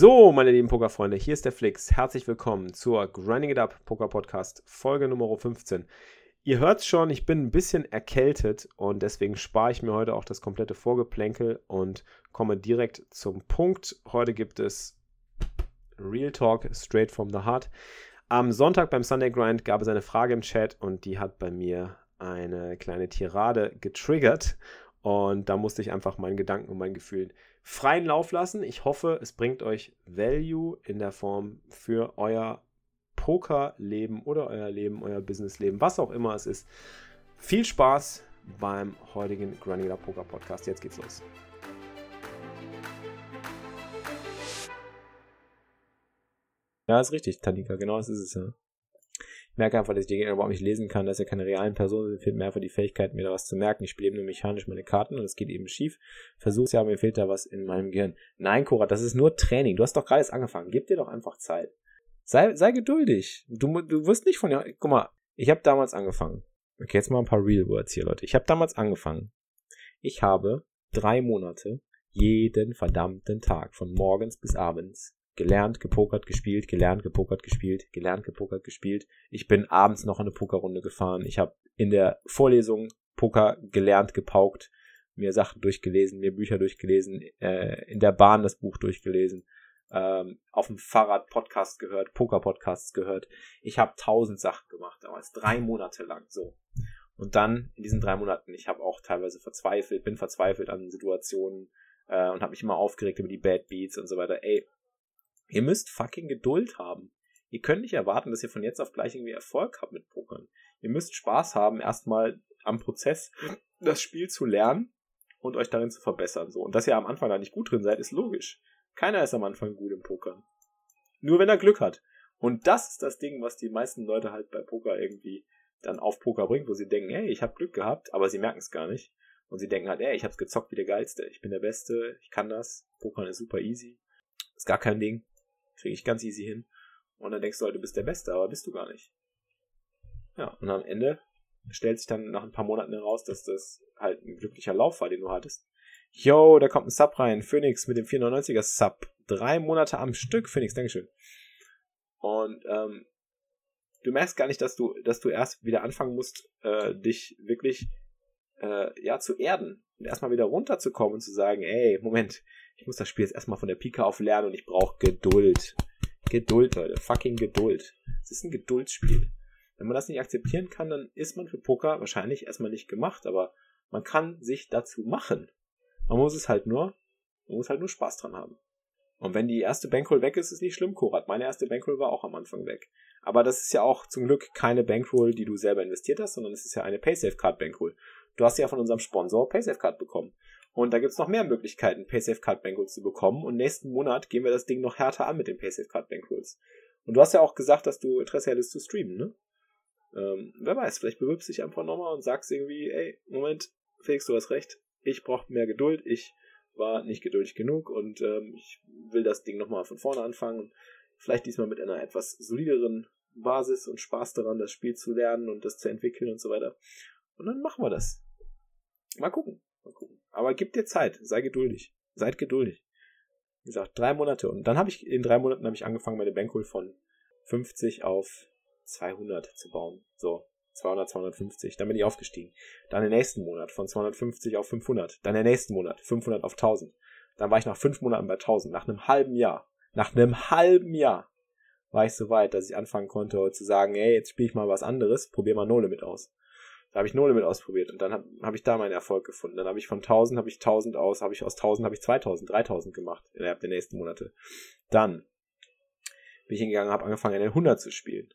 So, meine lieben Pokerfreunde, hier ist der Flix. Herzlich willkommen zur Grinding It Up Poker Podcast, Folge Nummer 15. Ihr hört schon, ich bin ein bisschen erkältet und deswegen spare ich mir heute auch das komplette Vorgeplänkel und komme direkt zum Punkt. Heute gibt es Real Talk straight from the heart. Am Sonntag beim Sunday Grind gab es eine Frage im Chat und die hat bei mir eine kleine Tirade getriggert. Und da musste ich einfach meinen Gedanken und meinen Gefühlen freien Lauf lassen. Ich hoffe, es bringt euch Value in der Form für euer Pokerleben oder euer Leben, euer Businessleben, was auch immer es ist. Viel Spaß beim heutigen Granular Poker Podcast. Jetzt geht's los. Ja, ist richtig, Tanika. Genau das ist es ja merke einfach, dass ich die Gegner überhaupt nicht lesen kann, dass er keine realen Personen sind, fehlt mir einfach die Fähigkeit, mir da was zu merken. Ich spiele eben nur mechanisch meine Karten und es geht eben schief. Versuch's ja, mir fehlt da was in meinem Gehirn. Nein, Cora, das ist nur Training. Du hast doch gerade erst angefangen. Gib dir doch einfach Zeit. Sei, sei geduldig. Du, du wirst nicht von ja. Guck mal, ich habe damals angefangen. Okay, jetzt mal ein paar Real Words hier, Leute. Ich habe damals angefangen. Ich habe drei Monate jeden verdammten Tag von morgens bis abends gelernt, gepokert, gespielt, gelernt, gepokert, gespielt, gelernt, gepokert, gespielt. Ich bin abends noch eine Pokerrunde gefahren. Ich habe in der Vorlesung Poker gelernt, gepaukt, mir Sachen durchgelesen, mir Bücher durchgelesen, äh, in der Bahn das Buch durchgelesen, ähm, auf dem Fahrrad Podcast gehört, Poker-Podcasts gehört. Ich habe tausend Sachen gemacht, damals drei Monate lang so. Und dann in diesen drei Monaten, ich habe auch teilweise verzweifelt, bin verzweifelt an Situationen äh, und habe mich immer aufgeregt über die Bad Beats und so weiter. Ey, Ihr müsst fucking Geduld haben. Ihr könnt nicht erwarten, dass ihr von jetzt auf gleich irgendwie Erfolg habt mit Pokern. Ihr müsst Spaß haben, erstmal am Prozess das Spiel zu lernen und euch darin zu verbessern. So. Und dass ihr am Anfang da nicht gut drin seid, ist logisch. Keiner ist am Anfang gut im Pokern. Nur wenn er Glück hat. Und das ist das Ding, was die meisten Leute halt bei Poker irgendwie dann auf Poker bringt, wo sie denken, hey, ich habe Glück gehabt, aber sie merken es gar nicht. Und sie denken halt, ey, ich hab's gezockt wie der Geilste, ich bin der Beste, ich kann das, Pokern ist super easy, ist gar kein Ding. Kriege ich ganz easy hin. Und dann denkst du halt, du bist der Beste, aber bist du gar nicht. Ja, und am Ende stellt sich dann nach ein paar Monaten heraus, dass das halt ein glücklicher Lauf war, den du hattest. Yo, da kommt ein Sub rein. Phoenix mit dem 499er Sub. Drei Monate am Stück, Phoenix, Dankeschön. Und ähm, du merkst gar nicht, dass du, dass du erst wieder anfangen musst, äh, dich wirklich äh, ja zu erden und erstmal wieder runterzukommen und zu sagen, ey, Moment, ich muss das Spiel jetzt erstmal von der Pika auf lernen und ich brauche Geduld. Geduld, Leute. Fucking Geduld. Es ist ein Geduldsspiel. Wenn man das nicht akzeptieren kann, dann ist man für Poker wahrscheinlich erstmal nicht gemacht, aber man kann sich dazu machen. Man muss es halt nur, man muss halt nur Spaß dran haben. Und wenn die erste Bankroll weg ist, ist nicht schlimm, Korat. Meine erste Bankroll war auch am Anfang weg. Aber das ist ja auch zum Glück keine Bankroll, die du selber investiert hast, sondern es ist ja eine Paysafe Card Bankroll. Du hast ja von unserem Sponsor Paysafe Card bekommen. Und da gibt's noch mehr Möglichkeiten, Paysafe Card Bankrolls zu bekommen. Und nächsten Monat gehen wir das Ding noch härter an mit den Paysafe Card Bankrolls. Und du hast ja auch gesagt, dass du Interesse hättest zu streamen, ne? Ähm, wer weiß, vielleicht bewirbst du dich einfach nochmal und sagst irgendwie, ey, Moment, Felix, du hast recht, ich brauche mehr Geduld, ich war nicht geduldig genug und ähm, ich will das Ding nochmal von vorne anfangen. Vielleicht diesmal mit einer etwas solideren Basis und Spaß daran, das Spiel zu lernen und das zu entwickeln und so weiter. Und dann machen wir das. Mal gucken. Mal gucken. Aber gib dir Zeit, sei geduldig. Seid geduldig. Wie gesagt, drei Monate. Und dann habe ich, in drei Monaten habe ich angefangen, meine Bankroll von 50 auf 200 zu bauen. So, 200, 250. Dann bin ich aufgestiegen. Dann den nächsten Monat von 250 auf 500. Dann den nächsten Monat 500 auf 1000. Dann war ich nach fünf Monaten bei 1000. Nach einem halben Jahr. Nach einem halben Jahr war ich so weit, dass ich anfangen konnte zu sagen, ey, jetzt spiele ich mal was anderes, probier mal No Limit aus. Da habe ich No Limit ausprobiert und dann habe hab ich da meinen Erfolg gefunden. Dann habe ich von 1000 habe ich 1000 aus, habe ich aus 1000 habe ich 2000, 3000 gemacht innerhalb der nächsten Monate. Dann bin ich hingegangen, habe angefangen den 100 zu spielen.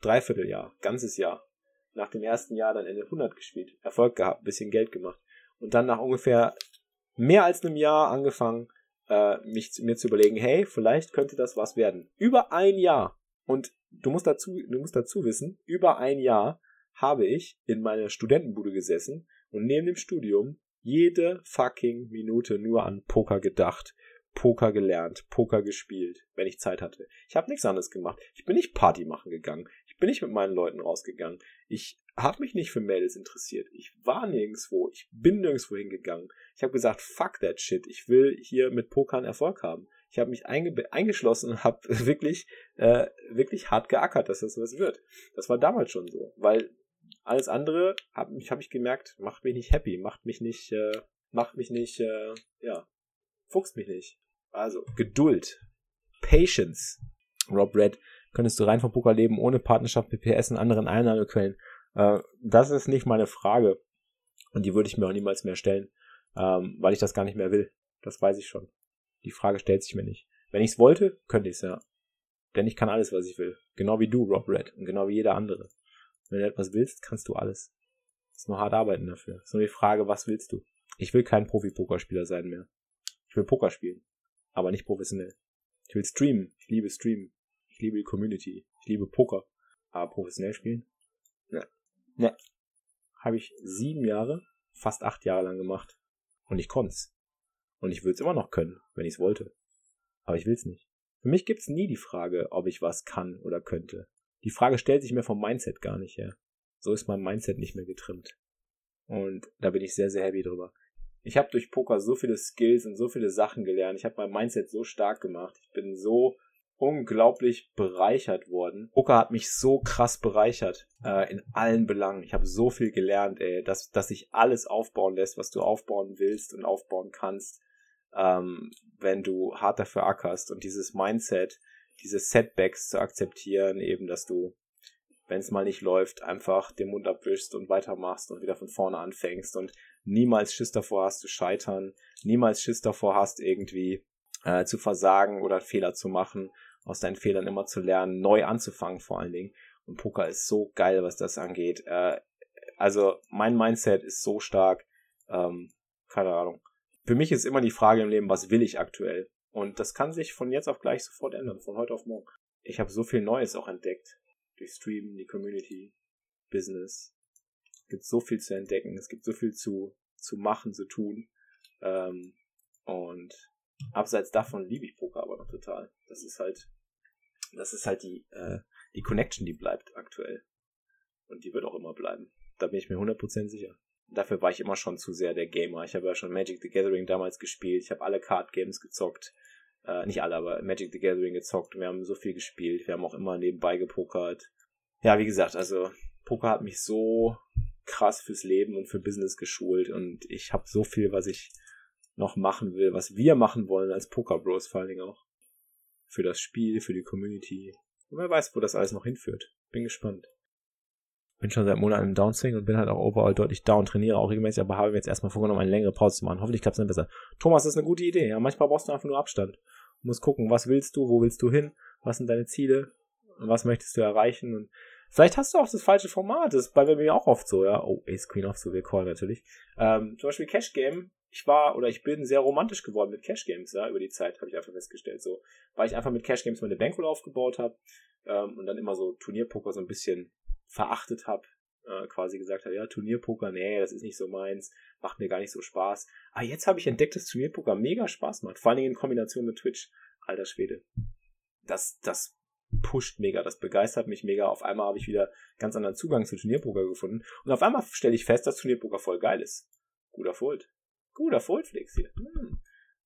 Dreivierteljahr, ganzes Jahr. Nach dem ersten Jahr dann den 100 gespielt, Erfolg gehabt, bisschen Geld gemacht und dann nach ungefähr mehr als einem Jahr angefangen äh, mich mir zu überlegen, hey, vielleicht könnte das was werden. Über ein Jahr. Und du musst dazu, du musst dazu wissen, über ein Jahr habe ich in meiner Studentenbude gesessen und neben dem Studium jede fucking Minute nur an Poker gedacht. Poker gelernt, Poker gespielt, wenn ich Zeit hatte. Ich habe nichts anderes gemacht. Ich bin nicht Party machen gegangen. Ich bin nicht mit meinen Leuten rausgegangen. Ich habe mich nicht für Mädels interessiert. Ich war nirgendwo. Ich bin nirgendwo hingegangen. Ich habe gesagt, fuck that shit. Ich will hier mit Pokern Erfolg haben. Ich habe mich einge eingeschlossen und habe wirklich, äh, wirklich hart geackert, dass das was wird. Das war damals schon so, weil alles andere habe hab ich gemerkt, macht mich nicht happy, macht mich nicht, äh, macht mich nicht, äh, ja, fuchst mich nicht. Also Geduld, Patience. Rob Red, könntest du rein vom Poker leben ohne Partnerschaft, PPS und anderen Einnahmequellen? Äh, das ist nicht meine Frage und die würde ich mir auch niemals mehr stellen, ähm, weil ich das gar nicht mehr will. Das weiß ich schon. Die Frage stellt sich mir nicht. Wenn ich es wollte, könnte ich es ja. Denn ich kann alles, was ich will. Genau wie du, Rob Red. Und genau wie jeder andere. Wenn du etwas willst, kannst du alles. ist nur hart arbeiten dafür. ist nur die Frage, was willst du? Ich will kein Profi-Pokerspieler sein mehr. Ich will Poker spielen. Aber nicht professionell. Ich will streamen. Ich liebe streamen. Ich liebe die Community. Ich liebe Poker. Aber professionell spielen? Ne. Ne. Habe ich sieben Jahre, fast acht Jahre lang gemacht. Und ich konnt's. Und ich würde es immer noch können, wenn ich es wollte. Aber ich will's nicht. Für mich gibt's nie die Frage, ob ich was kann oder könnte. Die Frage stellt sich mir vom Mindset gar nicht her. So ist mein Mindset nicht mehr getrimmt. Und da bin ich sehr, sehr happy drüber. Ich habe durch Poker so viele Skills und so viele Sachen gelernt. Ich habe mein Mindset so stark gemacht. Ich bin so unglaublich bereichert worden. Poker hat mich so krass bereichert äh, in allen Belangen. Ich habe so viel gelernt, ey, dass, dass sich alles aufbauen lässt, was du aufbauen willst und aufbauen kannst, ähm, wenn du hart dafür ackerst. Und dieses Mindset, diese Setbacks zu akzeptieren, eben, dass du, wenn es mal nicht läuft, einfach den Mund abwischst und weitermachst und wieder von vorne anfängst und niemals Schiss davor hast zu scheitern, niemals Schiss davor hast, irgendwie äh, zu versagen oder Fehler zu machen, aus deinen Fehlern immer zu lernen, neu anzufangen vor allen Dingen. Und Poker ist so geil, was das angeht. Äh, also mein Mindset ist so stark, ähm, keine Ahnung. Für mich ist immer die Frage im Leben, was will ich aktuell? Und das kann sich von jetzt auf gleich sofort ändern, von heute auf morgen. Ich habe so viel Neues auch entdeckt. Durch Streamen, die Community, Business. Es gibt so viel zu entdecken, es gibt so viel zu, zu machen, zu tun. Ähm, und abseits davon liebe ich Poker aber noch total. Das ist halt, das ist halt die, äh, die Connection, die bleibt aktuell. Und die wird auch immer bleiben. Da bin ich mir 100% sicher. Dafür war ich immer schon zu sehr der Gamer. Ich habe ja schon Magic the Gathering damals gespielt. Ich habe alle Card Games gezockt. Äh, nicht alle, aber Magic the Gathering gezockt. Wir haben so viel gespielt. Wir haben auch immer nebenbei gepokert. Ja, wie gesagt, also Poker hat mich so krass fürs Leben und für Business geschult und ich habe so viel, was ich noch machen will, was wir machen wollen als Poker Bros vor allen Dingen auch. Für das Spiel, für die Community. Und wer weiß, wo das alles noch hinführt. Bin gespannt bin schon seit Monaten im Downswing und bin halt auch overall deutlich down, trainiere auch regelmäßig, aber habe mir jetzt erstmal vorgenommen, eine längere Pause zu machen. Hoffentlich klappt es dann besser. Thomas, das ist eine gute Idee. Ja, manchmal brauchst du einfach nur Abstand. Du musst gucken, was willst du, wo willst du hin, was sind deine Ziele, was möchtest du erreichen und vielleicht hast du auch das falsche Format. Das ist bei mir auch oft so, ja. Oh, Ace Queen of so will Call natürlich. Ähm, zum Beispiel Cash Game. Ich war oder ich bin sehr romantisch geworden mit Cash Games, ja, über die Zeit, habe ich einfach festgestellt. So, weil ich einfach mit Cash Games meine Bankroll aufgebaut habe ähm, und dann immer so Turnierpoker so ein bisschen verachtet habe, äh, quasi gesagt habe, ja, Turnierpoker, nee, das ist nicht so meins, macht mir gar nicht so Spaß. Ah, jetzt habe ich entdeckt, dass Turnierpoker mega Spaß macht, vor allen Dingen in Kombination mit Twitch. Alter Schwede. Das, das pusht mega, das begeistert mich mega. Auf einmal habe ich wieder ganz anderen Zugang zu Turnierpoker gefunden. Und auf einmal stelle ich fest, dass Turnierpoker voll geil ist. Guter Fold. Guter Foldflix hier. Hm.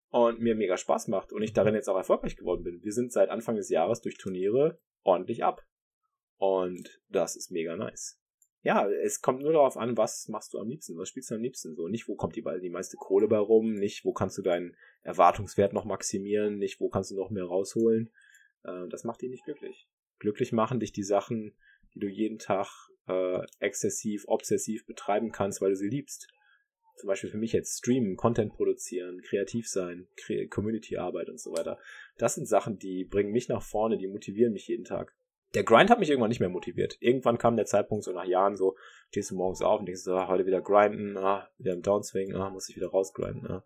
Und mir mega Spaß macht und ich darin jetzt auch erfolgreich geworden bin. Wir sind seit Anfang des Jahres durch Turniere ordentlich ab. Und das ist mega nice. Ja, es kommt nur darauf an, was machst du am liebsten, was spielst du am liebsten so. Nicht, wo kommt die, die meiste Kohle bei rum, nicht, wo kannst du deinen Erwartungswert noch maximieren, nicht, wo kannst du noch mehr rausholen. Äh, das macht dich nicht glücklich. Glücklich machen dich die Sachen, die du jeden Tag äh, exzessiv, obsessiv betreiben kannst, weil du sie liebst. Zum Beispiel für mich jetzt streamen, Content produzieren, kreativ sein, Community-Arbeit und so weiter. Das sind Sachen, die bringen mich nach vorne, die motivieren mich jeden Tag der Grind hat mich irgendwann nicht mehr motiviert. Irgendwann kam der Zeitpunkt, so nach Jahren, so, stehst du morgens auf und denkst so, ah, heute wieder grinden, ah, wieder im Downswing, ah, muss ich wieder rausgrinden, ah.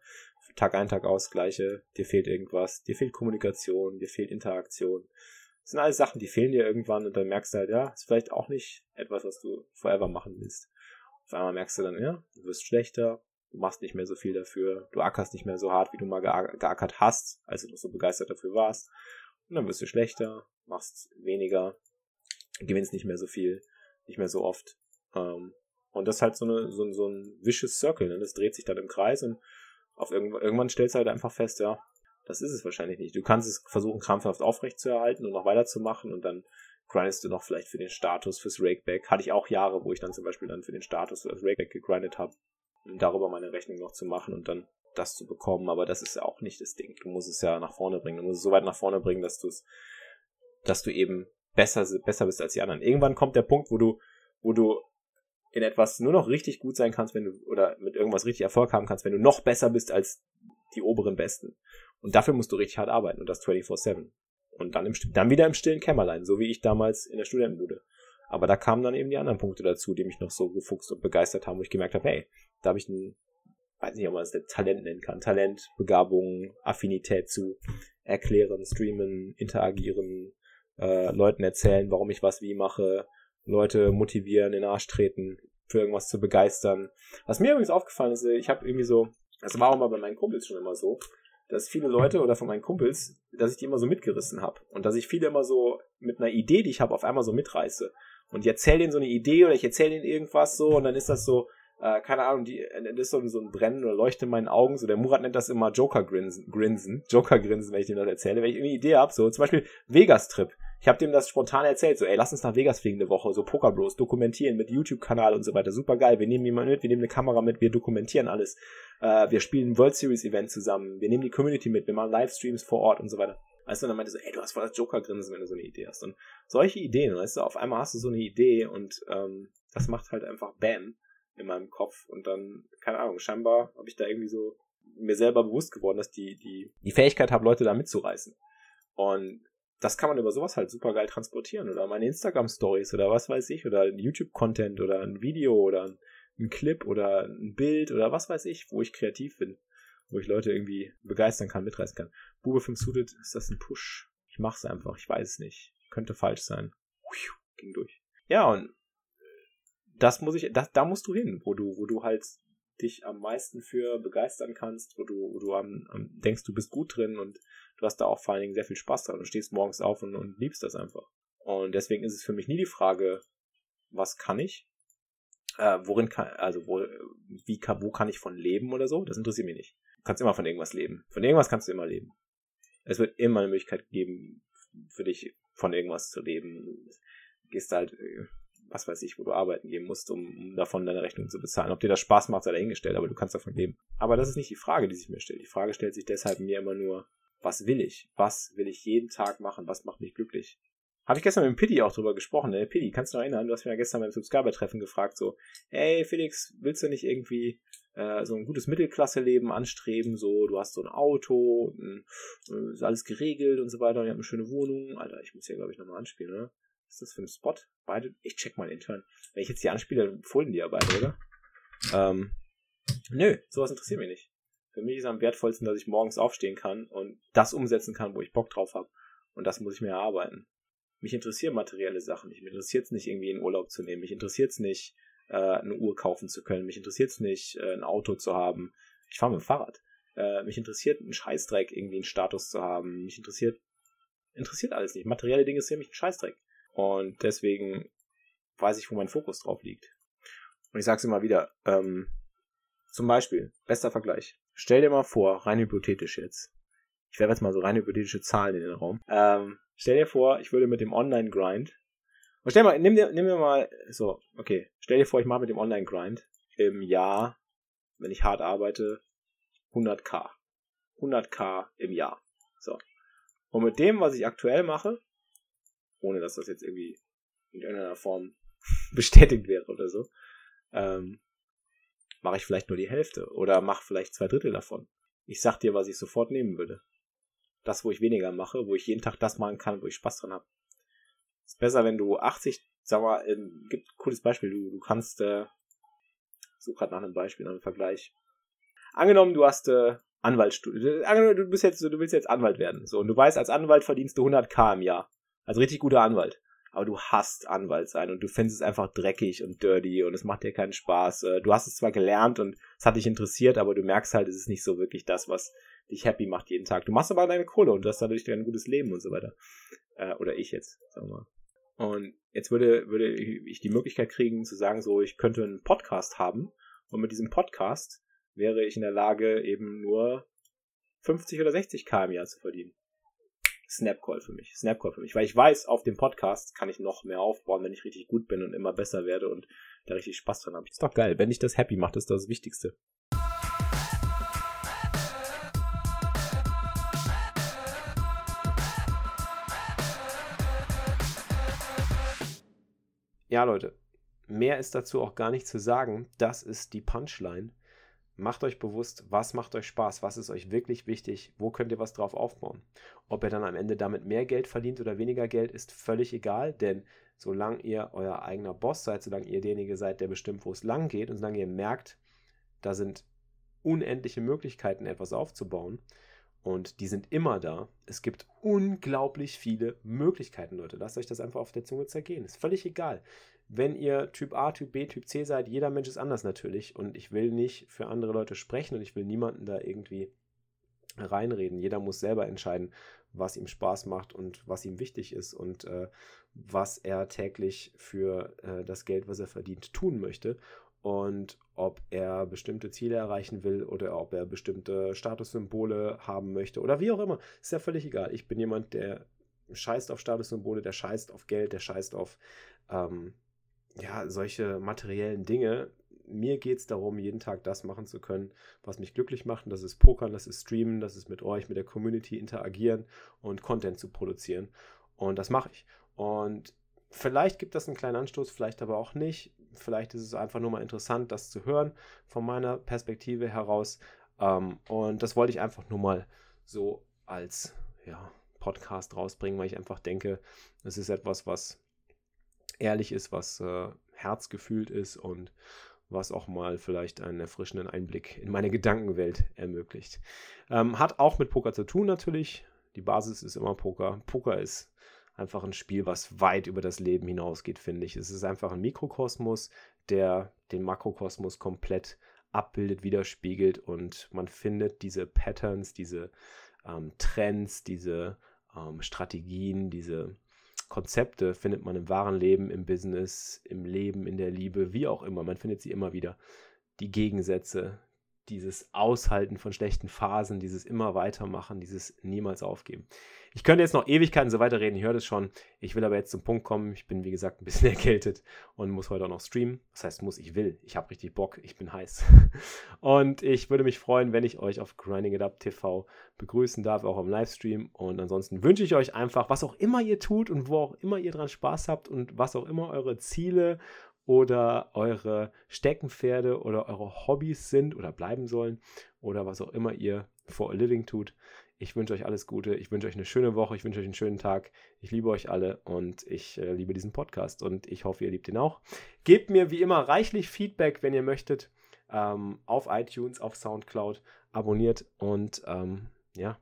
Tag ein, Tag aus, gleiche, dir fehlt irgendwas, dir fehlt Kommunikation, dir fehlt Interaktion. Das sind alles Sachen, die fehlen dir irgendwann und dann merkst du halt, ja, ist vielleicht auch nicht etwas, was du forever machen willst. Auf einmal merkst du dann, ja, du wirst schlechter, du machst nicht mehr so viel dafür, du ackerst nicht mehr so hart, wie du mal geackert hast, als du noch so begeistert dafür warst. Und dann wirst du schlechter, machst weniger, gewinnst nicht mehr so viel, nicht mehr so oft. Ähm, und das ist halt so, eine, so, so ein vicious Circle, ne? das dreht sich dann im Kreis und auf irgendwann, irgendwann stellst du halt einfach fest, ja, das ist es wahrscheinlich nicht. Du kannst es versuchen, krampfhaft aufrecht zu erhalten und noch weiterzumachen und dann grindest du noch vielleicht für den Status, fürs Rakeback. Hatte ich auch Jahre, wo ich dann zum Beispiel dann für den Status, für das Rakeback gegrindet habe, um darüber meine Rechnung noch zu machen und dann das zu bekommen. Aber das ist ja auch nicht das Ding. Du musst es ja nach vorne bringen. Du musst es so weit nach vorne bringen, dass du es, dass du eben besser, besser bist als die anderen. Irgendwann kommt der Punkt, wo du, wo du in etwas nur noch richtig gut sein kannst, wenn du, oder mit irgendwas richtig Erfolg haben kannst, wenn du noch besser bist als die oberen Besten. Und dafür musst du richtig hart arbeiten und das 24-7. Und dann, im, dann wieder im stillen Kämmerlein, so wie ich damals in der Studentenbude. Aber da kamen dann eben die anderen Punkte dazu, die mich noch so gefuchst und begeistert haben, wo ich gemerkt habe, hey, da habe ich ein, weiß nicht, ob man es Talent nennen kann. Talent, Begabung, Affinität zu erklären, streamen, interagieren, äh, Leuten erzählen, warum ich was wie mache, Leute motivieren, in den Arsch treten, für irgendwas zu begeistern. Was mir übrigens aufgefallen ist, ich habe irgendwie so, das war auch mal bei meinen Kumpels schon immer so, dass viele Leute oder von meinen Kumpels, dass ich die immer so mitgerissen habe und dass ich viele immer so mit einer Idee, die ich habe, auf einmal so mitreiße. Und ich erzähle denen so eine Idee oder ich erzähle denen irgendwas so und dann ist das so, äh, keine Ahnung, die, das ist so, so ein Brennen oder Leuchten in meinen Augen. So der Murat nennt das immer Joker-Grinsen, Grinsen, Joker-Grinsen, wenn ich dem das erzähle. Wenn ich eine Idee habe, so zum Beispiel Vegas-Trip. Ich habe dem das spontan erzählt, so ey, lass uns nach Vegas fliegen eine Woche, so Poker Bros, dokumentieren mit YouTube-Kanal und so weiter. Super geil. Wir nehmen jemanden mit, wir nehmen eine Kamera mit, wir dokumentieren alles. Äh, wir spielen ein World Series Event zusammen, wir nehmen die Community mit, wir machen Livestreams vor Ort und so weiter. Weißt du, dann meinte so, ey, du hast voll das Joker-Grinsen, wenn du so eine Idee hast. Und solche Ideen, weißt du, auf einmal hast du so eine Idee und ähm, das macht halt einfach Bam in meinem Kopf. Und dann, keine Ahnung, scheinbar habe ich da irgendwie so mir selber bewusst geworden, dass die, die, die Fähigkeit habe, Leute da mitzureißen. Und das kann man über sowas halt super geil transportieren. Oder meine Instagram-Stories oder was weiß ich, oder YouTube-Content oder ein Video oder ein, ein Clip oder ein Bild oder was weiß ich, wo ich kreativ bin. Wo ich Leute irgendwie begeistern kann, mitreißen kann. Bube 5 Suited, ist das ein Push? Ich mach's einfach, ich weiß es nicht. Könnte falsch sein. Ging durch. Ja, und das muss ich, das, da musst du hin, wo du, wo du halt dich am meisten für begeistern kannst, wo du, wo du am, am denkst, du bist gut drin und du hast da auch vor allen Dingen sehr viel Spaß dran. Du stehst morgens auf und, und liebst das einfach. Und deswegen ist es für mich nie die Frage, was kann ich? Äh, worin kann, also wo, wie kann, wo kann ich von leben oder so? Das interessiert mich nicht. Du kannst immer von irgendwas leben. Von irgendwas kannst du immer leben. Es wird immer eine Möglichkeit geben, für dich von irgendwas zu leben. Du gehst halt äh, was weiß ich, wo du arbeiten gehen musst, um, um davon deine Rechnung zu bezahlen. Ob dir das Spaß macht, sei dahingestellt, aber du kannst davon leben. Aber das ist nicht die Frage, die sich mir stellt. Die Frage stellt sich deshalb mir immer nur, was will ich? Was will ich jeden Tag machen? Was macht mich glücklich? Habe ich gestern mit dem Pitti auch drüber gesprochen. Ne? Pitti, kannst du noch erinnern? Du hast mir ja gestern beim Subscriber-Treffen gefragt, so, hey Felix, willst du nicht irgendwie äh, so ein gutes Mittelklasse-Leben anstreben? So, du hast so ein Auto, ein, äh, ist alles geregelt und so weiter, und ihr habt eine schöne Wohnung. Alter, ich muss hier, glaube ich, nochmal anspielen, ne? Ist das für ein Spot? Beide? Ich check mal intern. Wenn ich jetzt die anspiele, dann folgen die ja beide, oder? Ähm, nö, sowas interessiert mich nicht. Für mich ist am wertvollsten, dass ich morgens aufstehen kann und das umsetzen kann, wo ich Bock drauf habe. Und das muss ich mir erarbeiten. Mich interessieren materielle Sachen. Mich interessiert es nicht, irgendwie in Urlaub zu nehmen. Mich interessiert es nicht, äh, eine Uhr kaufen zu können. Mich interessiert es nicht, äh, ein Auto zu haben. Ich fahre mit dem Fahrrad. Äh, mich interessiert ein Scheißdreck, irgendwie einen Status zu haben. Mich interessiert interessiert alles nicht. Materielle Dinge sind mich ein Scheißdreck. Und deswegen weiß ich, wo mein Fokus drauf liegt. Und ich sag's immer wieder, ähm, zum Beispiel, bester Vergleich. Stell dir mal vor, rein hypothetisch jetzt. Ich werfe jetzt mal so rein hypothetische Zahlen in den Raum. Ähm, stell dir vor, ich würde mit dem Online-Grind. Und stell mal, nimm dir, nimm dir mal, so, okay, stell dir vor, ich mache mit dem Online-Grind im Jahr, wenn ich hart arbeite, 100k. 100k im Jahr. So. Und mit dem, was ich aktuell mache, ohne dass das jetzt irgendwie in irgendeiner Form bestätigt wäre oder so, ähm, mache ich vielleicht nur die Hälfte oder mache vielleicht zwei Drittel davon. Ich sag dir, was ich sofort nehmen würde. Das, wo ich weniger mache, wo ich jeden Tag das machen kann, wo ich Spaß dran habe. Ist besser, wenn du 80, sag mal, ähm, gibt ein cooles Beispiel, du, du kannst, äh, such grad nach einem Beispiel, nach einem Vergleich. Angenommen, du hast äh, Anwaltsstudium. Du bist jetzt, du willst jetzt Anwalt werden. So, und du weißt, als Anwalt verdienst du 100k im Jahr. Also richtig guter Anwalt. Aber du hasst Anwalt sein und du findest es einfach dreckig und dirty und es macht dir keinen Spaß. Äh, du hast es zwar gelernt und es hat dich interessiert, aber du merkst halt, es ist nicht so wirklich das, was dich happy macht jeden Tag. Du machst aber deine Kohle und du hast dadurch ein gutes Leben und so weiter. Äh, oder ich jetzt, sagen wir mal. Und jetzt würde, würde ich die Möglichkeit kriegen zu sagen, so, ich könnte einen Podcast haben und mit diesem Podcast wäre ich in der Lage, eben nur 50 oder 60 k im Jahr zu verdienen. Snapcall für mich. Snapcall für mich. Weil ich weiß, auf dem Podcast kann ich noch mehr aufbauen, wenn ich richtig gut bin und immer besser werde und da richtig Spaß dran habe. Ist doch geil. Wenn dich das happy macht, ist das das Wichtigste. Ja, Leute, mehr ist dazu auch gar nicht zu sagen. Das ist die Punchline. Macht euch bewusst, was macht euch Spaß, was ist euch wirklich wichtig, wo könnt ihr was drauf aufbauen. Ob ihr dann am Ende damit mehr Geld verdient oder weniger Geld, ist völlig egal, denn solange ihr euer eigener Boss seid, solange ihr derjenige seid, der bestimmt, wo es lang geht und solange ihr merkt, da sind unendliche Möglichkeiten, etwas aufzubauen, und die sind immer da. Es gibt unglaublich viele Möglichkeiten, Leute. Lasst euch das einfach auf der Zunge zergehen. Ist völlig egal. Wenn ihr Typ A, Typ B, Typ C seid, jeder Mensch ist anders natürlich. Und ich will nicht für andere Leute sprechen und ich will niemanden da irgendwie reinreden. Jeder muss selber entscheiden, was ihm Spaß macht und was ihm wichtig ist und äh, was er täglich für äh, das Geld, was er verdient, tun möchte und ob er bestimmte Ziele erreichen will oder ob er bestimmte Statussymbole haben möchte oder wie auch immer. Ist ja völlig egal. Ich bin jemand, der scheißt auf Statussymbole, der scheißt auf Geld, der scheißt auf ähm, ja, solche materiellen Dinge. Mir geht es darum, jeden Tag das machen zu können, was mich glücklich macht. Und das ist Pokern, das ist Streamen, das ist mit euch, mit der Community interagieren und Content zu produzieren. Und das mache ich. Und Vielleicht gibt das einen kleinen Anstoß, vielleicht aber auch nicht. Vielleicht ist es einfach nur mal interessant, das zu hören von meiner Perspektive heraus. Ähm, und das wollte ich einfach nur mal so als ja, Podcast rausbringen, weil ich einfach denke, es ist etwas, was ehrlich ist, was äh, herzgefühlt ist und was auch mal vielleicht einen erfrischenden Einblick in meine Gedankenwelt ermöglicht. Ähm, hat auch mit Poker zu tun natürlich. Die Basis ist immer Poker. Poker ist einfach ein Spiel, was weit über das Leben hinausgeht, finde ich. Es ist einfach ein Mikrokosmos, der den Makrokosmos komplett abbildet, widerspiegelt und man findet diese Patterns, diese ähm, Trends, diese ähm, Strategien, diese Konzepte findet man im wahren Leben, im Business, im Leben, in der Liebe, wie auch immer. Man findet sie immer wieder. Die Gegensätze, dieses Aushalten von schlechten Phasen, dieses immer weitermachen, dieses niemals aufgeben. Ich könnte jetzt noch Ewigkeiten so weiterreden, ich höre das schon. Ich will aber jetzt zum Punkt kommen. Ich bin, wie gesagt, ein bisschen erkältet und muss heute auch noch streamen. Das heißt, muss, ich will. Ich habe richtig Bock, ich bin heiß. und ich würde mich freuen, wenn ich euch auf Grinding It Up TV begrüßen darf, auch im Livestream. Und ansonsten wünsche ich euch einfach, was auch immer ihr tut und wo auch immer ihr dran Spaß habt und was auch immer eure Ziele oder eure Steckenpferde oder eure Hobbys sind oder bleiben sollen oder was auch immer ihr for a living tut. Ich wünsche euch alles Gute, ich wünsche euch eine schöne Woche, ich wünsche euch einen schönen Tag. Ich liebe euch alle und ich äh, liebe diesen Podcast und ich hoffe, ihr liebt ihn auch. Gebt mir wie immer reichlich Feedback, wenn ihr möchtet, ähm, auf iTunes, auf Soundcloud, abonniert und ähm, ja,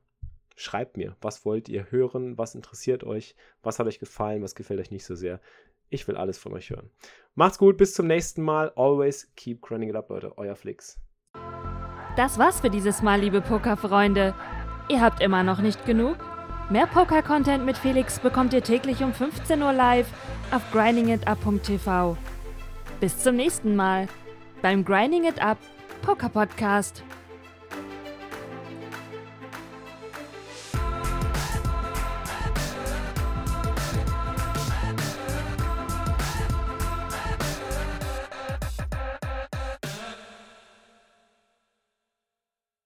schreibt mir, was wollt ihr hören, was interessiert euch, was hat euch gefallen, was gefällt euch nicht so sehr. Ich will alles von euch hören. Macht's gut, bis zum nächsten Mal. Always keep grinding it up, Leute. Euer Flix. Das war's für dieses Mal, liebe Pokerfreunde. Ihr habt immer noch nicht genug? Mehr Poker-Content mit Felix bekommt ihr täglich um 15 Uhr live auf grindingitup.tv. Bis zum nächsten Mal beim Grinding It Up Poker Podcast.